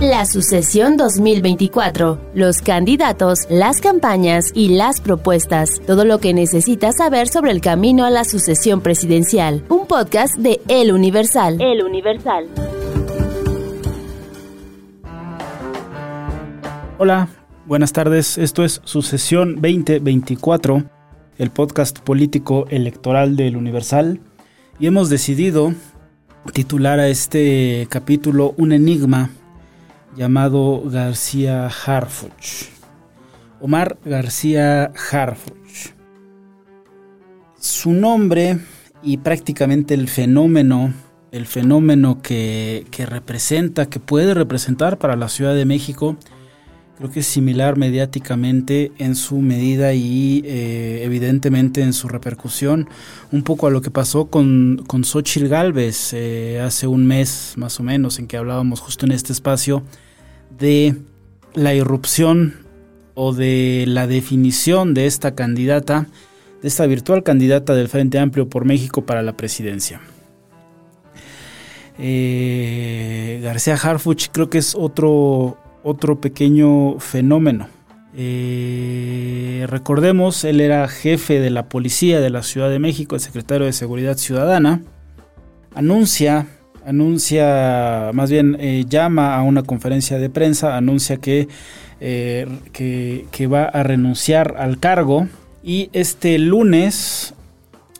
La sucesión 2024, los candidatos, las campañas y las propuestas, todo lo que necesitas saber sobre el camino a la sucesión presidencial. Un podcast de El Universal. El Universal. Hola, buenas tardes. Esto es Sucesión 2024, el podcast político electoral del Universal. Y hemos decidido titular a este capítulo Un enigma llamado García Harfuch. Omar García Harfuch. Su nombre y prácticamente el fenómeno, el fenómeno que, representa, que puede representar para la Ciudad de México, creo que es similar mediáticamente en su medida y eh, evidentemente en su repercusión, un poco a lo que pasó con, con Xochitl Galvez eh, hace un mes más o menos, en que hablábamos justo en este espacio de la irrupción o de la definición de esta candidata, de esta virtual candidata del Frente Amplio por México para la presidencia. Eh, García Harfuch creo que es otro, otro pequeño fenómeno. Eh, recordemos, él era jefe de la policía de la Ciudad de México, el secretario de Seguridad Ciudadana. Anuncia anuncia, más bien eh, llama a una conferencia de prensa, anuncia eh, que, que, va a renunciar al cargo y este lunes,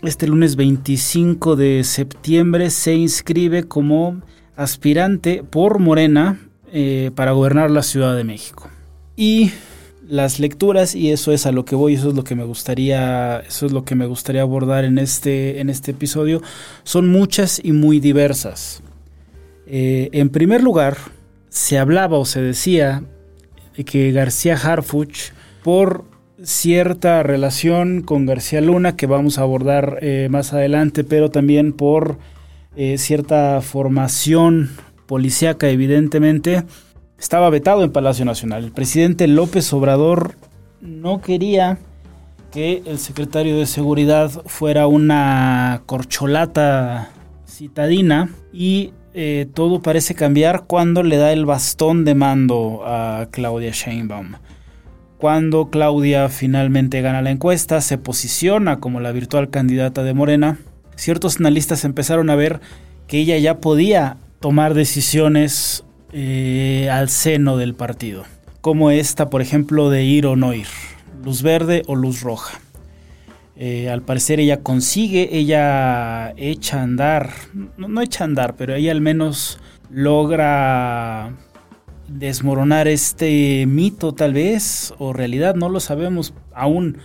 este lunes 25 de septiembre se inscribe como aspirante por Morena eh, para gobernar la Ciudad de México. Y las lecturas y eso es a lo que voy, eso es lo que me gustaría, eso es lo que me gustaría abordar en este, en este episodio, son muchas y muy diversas. Eh, en primer lugar, se hablaba o se decía que García Harfuch, por cierta relación con García Luna, que vamos a abordar eh, más adelante, pero también por cierta formación policíaca, evidentemente, estaba vetado en Palacio Nacional. El presidente López Obrador no quería que el secretario de Seguridad fuera una corcholata citadina y eh, todo parece cambiar cuando le da el bastón de mando a Claudia Sheinbaum. Cuando Claudia finalmente gana la encuesta, se posiciona como la virtual candidata de Morena, ciertos analistas empezaron a ver que ella ya podía tomar decisiones eh, al seno del partido, como esta, por ejemplo, de ir o no ir, luz verde o luz roja. Eh, al parecer ella consigue, ella echa a andar, no, no echa a andar, pero ella al menos logra desmoronar este mito tal vez, o realidad, no lo sabemos aún,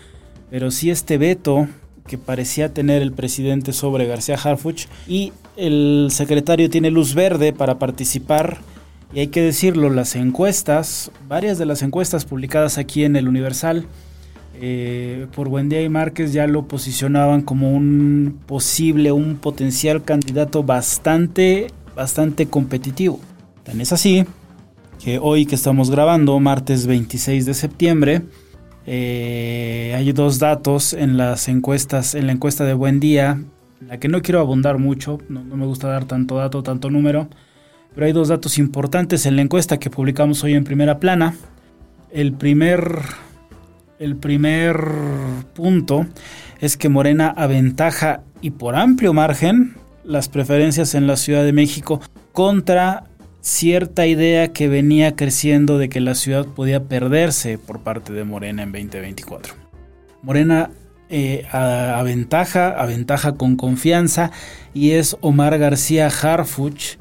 pero sí este veto que parecía tener el presidente sobre García Harfuch y el secretario tiene luz verde para participar y hay que decirlo, las encuestas, varias de las encuestas publicadas aquí en el Universal eh, por Buendía y Márquez ya lo posicionaban como un posible, un potencial candidato bastante, bastante competitivo. Tan es así que hoy que estamos grabando, martes 26 de septiembre, eh, hay dos datos en las encuestas, en la encuesta de Buendía, en la que no quiero abundar mucho, no me gusta dar tanto dato, tanto número, pero hay dos datos importantes en la encuesta que publicamos hoy en primera plana. El primer, el primer punto es que Morena aventaja y por amplio margen las preferencias en la Ciudad de México contra cierta idea que venía creciendo de que la ciudad podía perderse por parte de Morena en 2024. Morena eh, aventaja, aventaja con confianza y es Omar García Harfuch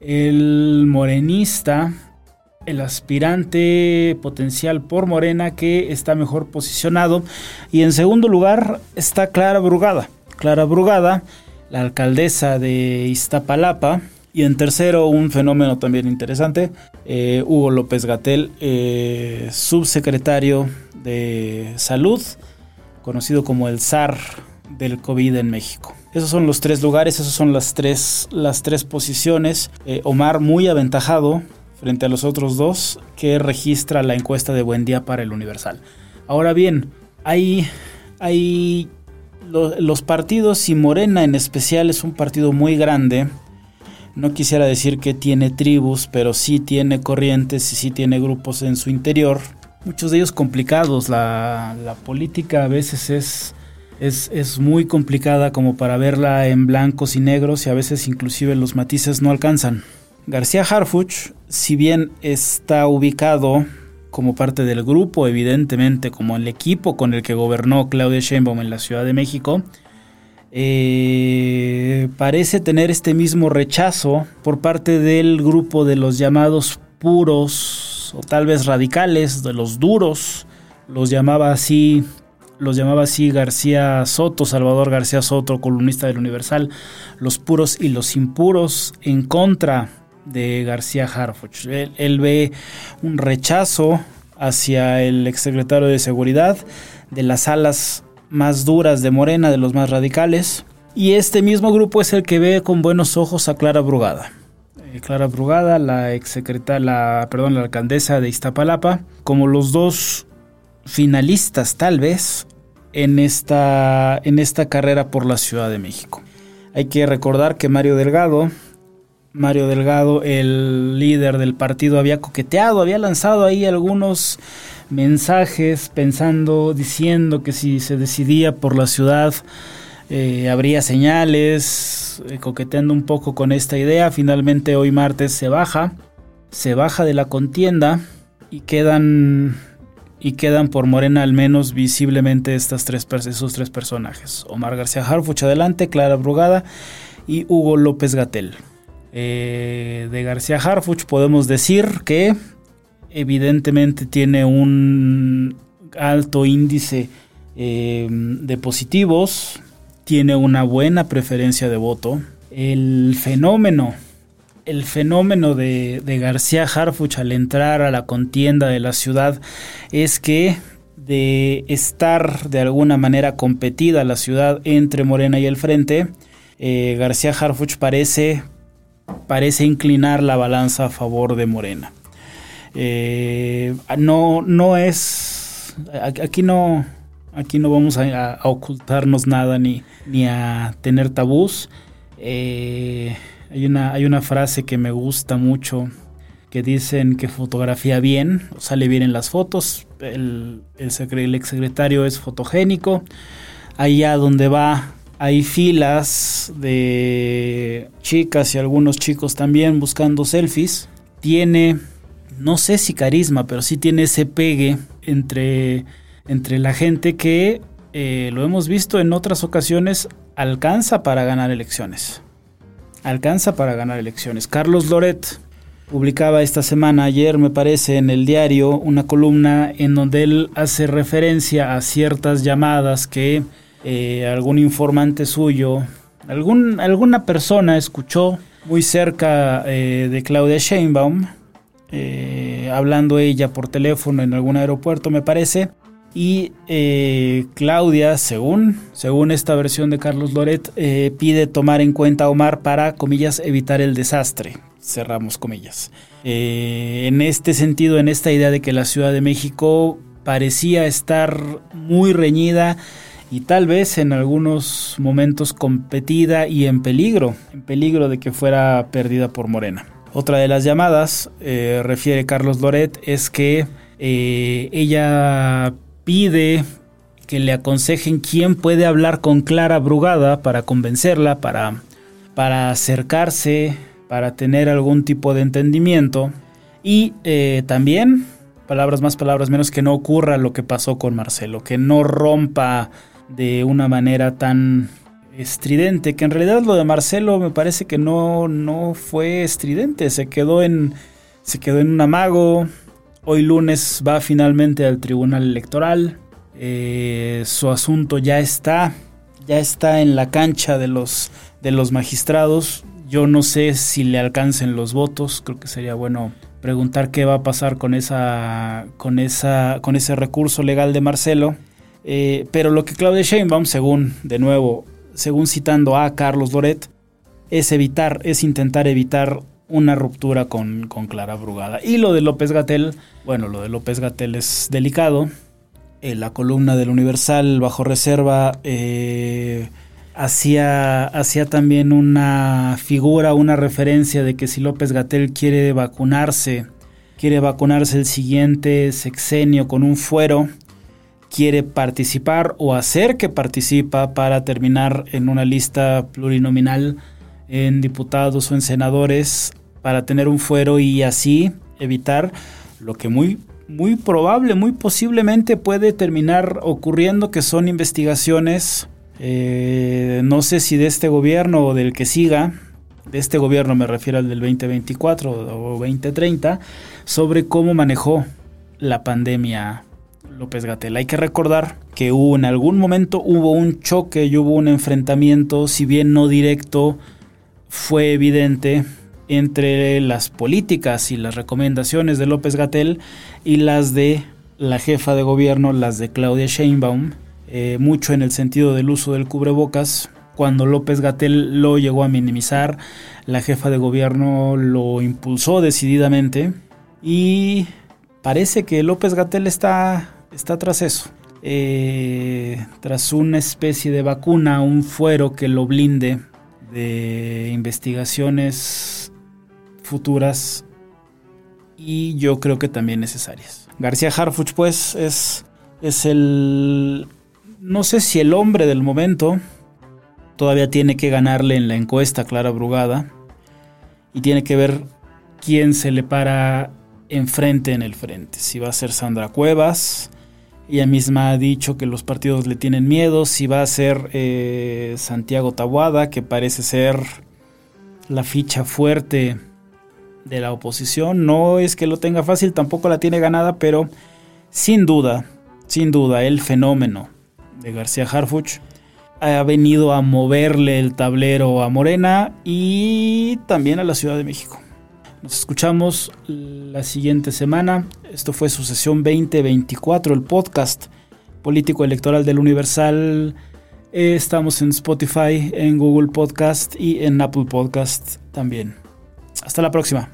el morenista, el aspirante potencial por Morena que está mejor posicionado. Y en segundo lugar está Clara Brugada. Clara Brugada, la alcaldesa de Iztapalapa. Y en tercero, un fenómeno también interesante, eh, Hugo López Gatel, eh, subsecretario de Salud, conocido como el zar del COVID en México. Esos son los tres lugares, esas son las tres, las tres posiciones. Eh, Omar muy aventajado frente a los otros dos que registra la encuesta de Buen Día para el Universal. Ahora bien, hay, hay los partidos y Morena en especial es un partido muy grande. No quisiera decir que tiene tribus, pero sí tiene corrientes y sí tiene grupos en su interior, muchos de ellos complicados. La, política a veces es, es, es, muy complicada como para verla en blancos y negros y a veces inclusive los matices no alcanzan. García Harfuch, si bien está ubicado como parte del grupo, evidentemente como el equipo con el que gobernó Claudia Sheinbaum en la Ciudad de México, eh, parece tener este mismo rechazo por parte del grupo de los llamados puros o tal vez radicales, de los duros, los llamaba así, los llamaba así García Soto, Salvador García Soto, columnista del Universal, los puros y los impuros en contra de García Harfuch. él ve un rechazo hacia el exsecretario de Seguridad de las alas más duras de Morena, de los más radicales. Y este mismo grupo es el que ve con buenos ojos a Clara Brugada. Eh, Clara Brugada, la exsecretaria, la, perdón, la alcaldesa de Iztapalapa, como los dos finalistas tal vez en esta, en esta carrera por la Ciudad de México. Hay que recordar que Mario Delgado, Mario Delgado, el líder del partido, había coqueteado, había lanzado ahí algunos mensajes pensando, diciendo que si se decidía por la ciudad eh, habría señales, eh, coqueteando un poco con esta idea. Finalmente hoy martes se baja, se baja de la contienda y quedan y quedan por Morena al menos visiblemente estas tres, esos tres personajes. Omar García Harfuch adelante, Clara Brugada y Hugo López Gatel. Eh, de García Harfuch podemos decir que evidentemente tiene un alto índice eh, de positivos, tiene una buena preferencia de voto. El fenómeno, el fenómeno de, García Harfuch al entrar a la contienda de la ciudad es que de estar de alguna manera competida la ciudad entre Morena y el Frente, eh, García Harfuch parece, parece inclinar la balanza a favor de Morena. Eh, no, no es. Aquí no. Aquí no vamos a, ocultarnos nada ni, ni a tener tabús. Eh, hay, una, hay una frase que me gusta mucho que dicen que fotografía bien, sale bien en las fotos, el, el, el exsecretario es fotogénico, allá donde va hay filas de chicas y algunos chicos también buscando selfies, tiene no sé si carisma, pero sí tiene ese pegue entre, entre la gente que, eh, lo hemos visto en otras ocasiones, alcanza para ganar elecciones. Alcanza para ganar elecciones. Carlos Loret publicaba esta semana, ayer me parece, en el diario, una columna en donde él hace referencia a ciertas llamadas que eh, algún informante suyo, algún, alguna persona escuchó muy cerca eh, de Claudia Sheinbaum, eh, hablando ella por teléfono en algún aeropuerto, me parece. Y eh, Claudia, según, según esta versión de Carlos Loret, eh, pide tomar en cuenta a Omar para, comillas, evitar el desastre. Cerramos comillas. en este sentido, en esta idea de que la Ciudad de México parecía estar muy reñida y tal vez en algunos momentos competida y en peligro, en peligro de que fuera perdida por Morena. Otra de las llamadas, eh, refiere Carlos Loret, es que eh, ella pide que le aconsejen quién puede hablar con Clara Brugada para convencerla, para, para acercarse, para tener algún tipo de entendimiento. Y eh, también, palabras más, palabras menos, que no ocurra lo que pasó con Marcelo, que no rompa de una manera tan estridente, que en realidad lo de Marcelo me parece que no, no fue estridente, se quedó en se quedó en un amago. Hoy lunes va finalmente al Tribunal Electoral. Eh, su asunto ya está, ya está en la cancha de los, de los magistrados. Yo no sé si le alcancen los votos. Creo que sería bueno preguntar qué va a pasar con esa, con esa, con ese recurso legal de Marcelo. Eh, pero lo que Claudia Sheinbaum, según de nuevo según citando a Carlos Loret, es evitar, es intentar evitar una ruptura con, Clara Brugada. Y lo de López Gatel, bueno, lo de López Gatel es delicado. Eh, la columna del Universal bajo reserva eh, hacía, hacía también una figura, una referencia de que si López Gatel quiere vacunarse, quiere vacunarse el siguiente sexenio con un fuero, quiere participar o hacer que participa para terminar en una lista plurinominal en diputados o en senadores para tener un fuero y así evitar lo que muy muy probable, muy posiblemente puede terminar ocurriendo que son investigaciones eh, no sé si de este gobierno o del que siga, de este gobierno me refiero al del 2024 o 2030, sobre cómo manejó la pandemia López Gatel. Hay que recordar que hubo en algún momento hubo un choque y hubo un enfrentamiento, si bien no directo, fue evidente entre las políticas y las recomendaciones de López Gatel y las de la jefa de gobierno, las de Claudia Sheinbaum, eh, mucho en el sentido del uso del cubrebocas. Cuando López Gatel lo llegó a minimizar, la jefa de gobierno lo impulsó decididamente y parece que López Gatel está, está tras eso. Eh, tras una especie de vacuna, un fuero que lo blinde de investigaciones futuras y yo creo que también necesarias. García Harfuch pues es, es el no sé si el hombre del momento todavía tiene que ganarle en la encuesta Clara Brugada y tiene que ver quién se le para enfrente en el frente. Si va a ser Sandra Cuevas, ella misma ha dicho que los partidos le tienen miedo, si va a ser eh, Santiago Tabuada, que parece ser la ficha fuerte de la oposición. No es que lo tenga fácil, tampoco la tiene ganada, pero sin duda, sin duda, el fenómeno de García Harfuch ha venido a moverle el tablero a Morena y también a la Ciudad de México. Nos escuchamos la siguiente semana. Esto fue su sesión 2024, el podcast político electoral del Universal. Estamos en Spotify, en Google Podcast y en Apple Podcast también. Hasta la próxima.